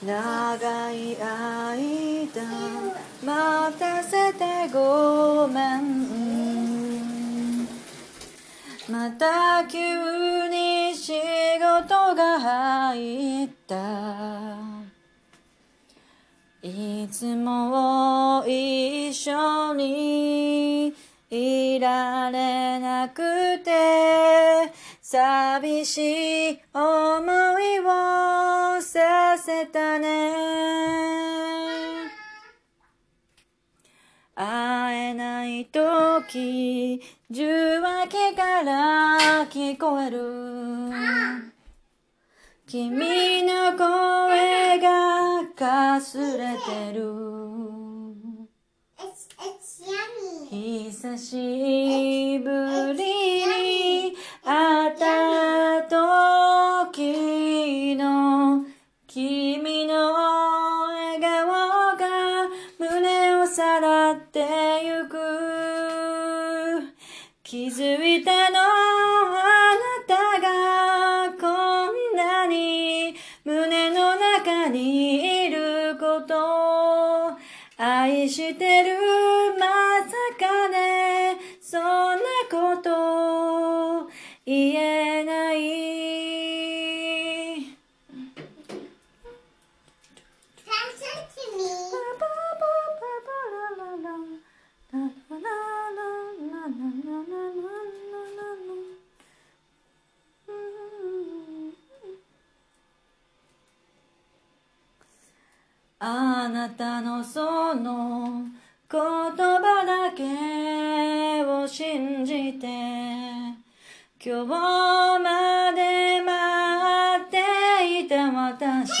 長い間待たせてごめん。また急に仕事が入った。いつも一緒にいられなくて寂しい思いを。させたね。会えない時受話器から聞こえる。君の声がかすれてる.久しぶりにさらってゆく。気づいてあなたのその言葉だけを信じて今日まで待っていた私。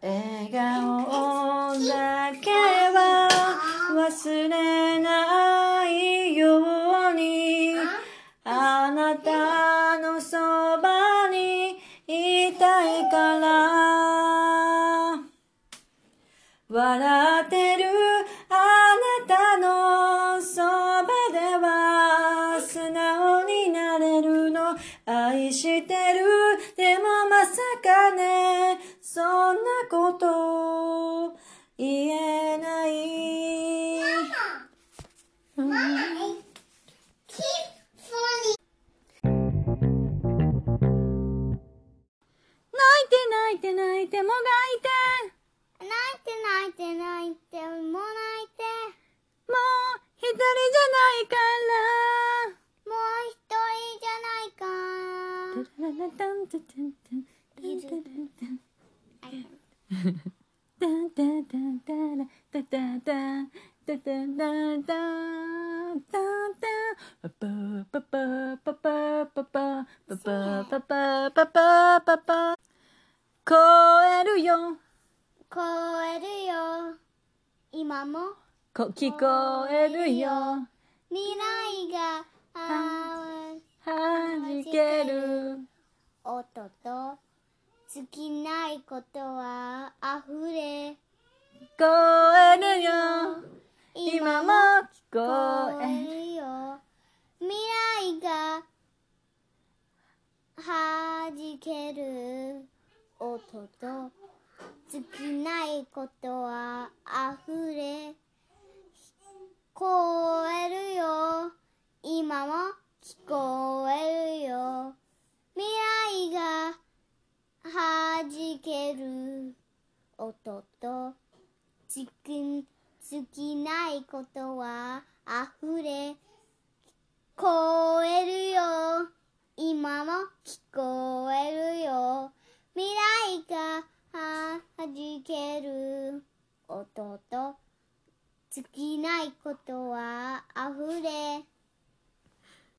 笑顔だけは忘れないように。あなたるあなたのそばでは素直になれるの。愛してるでもまさかね。そんなこと。言えない、うん Keep falling. 泣いて泣いて泣いてもがいて泣いて泣いてもう泣いて。もう一人じゃないから。もう一人じゃないか。タラララタンタタンタンタンタンタンタンタンタンタラタタタンタパパパパパパパパパパパパパ超えるよ聞こえるよ今もこ聞こえるよ。未来があ弾ける。音と尽きないことは溢れ。聞こえるよ今も聞こえるよ。未来が弾ける。音と尽きないことは溢れ聞こえるよ。今も聞こえるよ。未来が弾ける音と尽き尽きないことは溢れ聞こえるよ今も聞こえるよ未来がはじける音と尽きないことはあふれ